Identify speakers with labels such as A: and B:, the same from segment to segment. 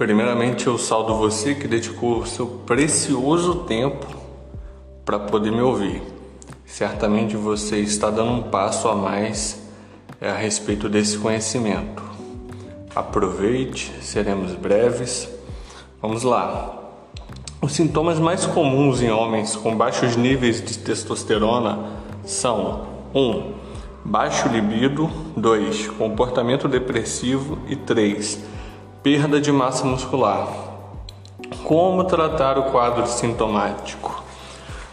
A: Primeiramente, eu saldo você que dedicou seu precioso tempo para poder me ouvir. Certamente você está dando um passo a mais é, a respeito desse conhecimento. Aproveite, seremos breves. Vamos lá. Os sintomas mais comuns em homens com baixos níveis de testosterona são 1. Um, baixo libido, 2. comportamento depressivo e 3 Perda de massa muscular. Como tratar o quadro sintomático?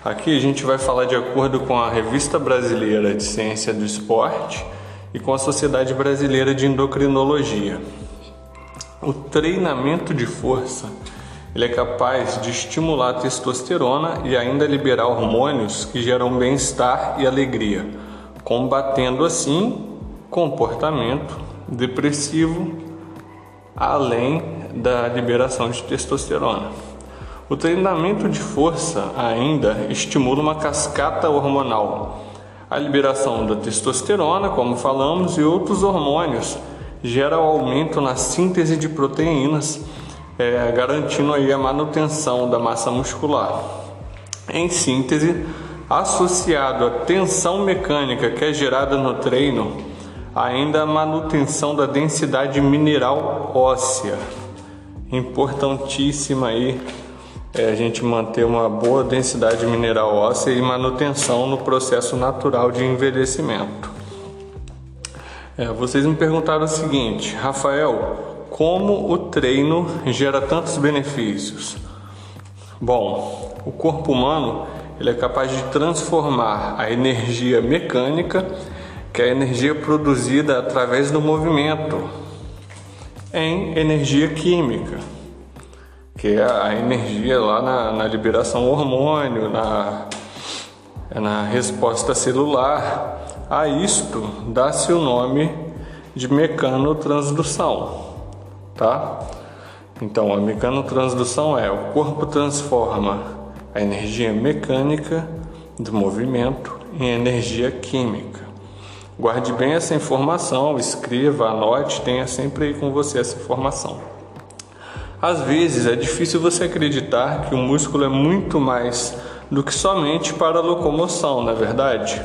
A: Aqui a gente vai falar de acordo com a Revista Brasileira de Ciência do Esporte e com a Sociedade Brasileira de Endocrinologia. O treinamento de força ele é capaz de estimular a testosterona e ainda liberar hormônios que geram bem-estar e alegria, combatendo assim comportamento depressivo além da liberação de testosterona. O treinamento de força ainda estimula uma cascata hormonal. A liberação da testosterona, como falamos, e outros hormônios gera aumento na síntese de proteínas, é, garantindo aí a manutenção da massa muscular. Em síntese, associado à tensão mecânica que é gerada no treino, ainda a manutenção da densidade mineral óssea. Importantíssima aí é a gente manter uma boa densidade mineral óssea e manutenção no processo natural de envelhecimento. É, vocês me perguntaram o seguinte, Rafael, como o treino gera tantos benefícios? Bom, o corpo humano ele é capaz de transformar a energia mecânica que é a energia produzida através do movimento, em energia química, que é a energia lá na, na liberação hormônio, na, na resposta celular. A isto dá-se o nome de mecanotransdução, tá? Então, a mecanotransdução é o corpo transforma a energia mecânica do movimento em energia química. Guarde bem essa informação, escreva, anote, tenha sempre aí com você essa informação. Às vezes é difícil você acreditar que o músculo é muito mais do que somente para a locomoção, não é verdade?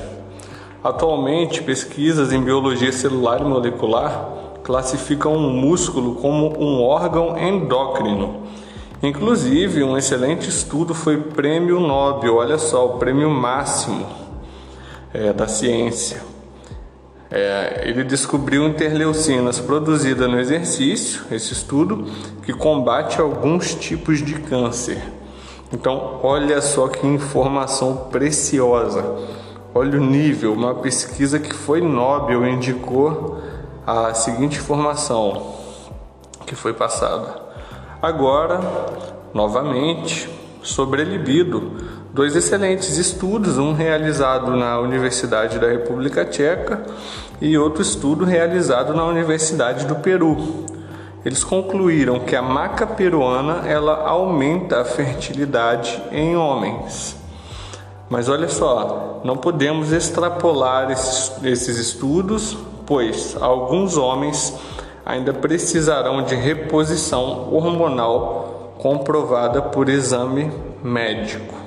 A: Atualmente, pesquisas em biologia celular e molecular classificam o músculo como um órgão endócrino. Inclusive, um excelente estudo foi prêmio Nobel, olha só, o prêmio máximo é, da ciência é, ele descobriu interleucinas produzidas no exercício, esse estudo, que combate alguns tipos de câncer. Então, olha só que informação preciosa. Olha o nível, uma pesquisa que foi Nobel indicou a seguinte informação que foi passada. Agora, novamente, sobre libido, dois excelentes estudos, um realizado na Universidade da República Tcheca e outro estudo realizado na Universidade do Peru. Eles concluíram que a maca peruana ela aumenta a fertilidade em homens. Mas olha só, não podemos extrapolar esses, esses estudos, pois alguns homens ainda precisarão de reposição hormonal comprovada por exame médico.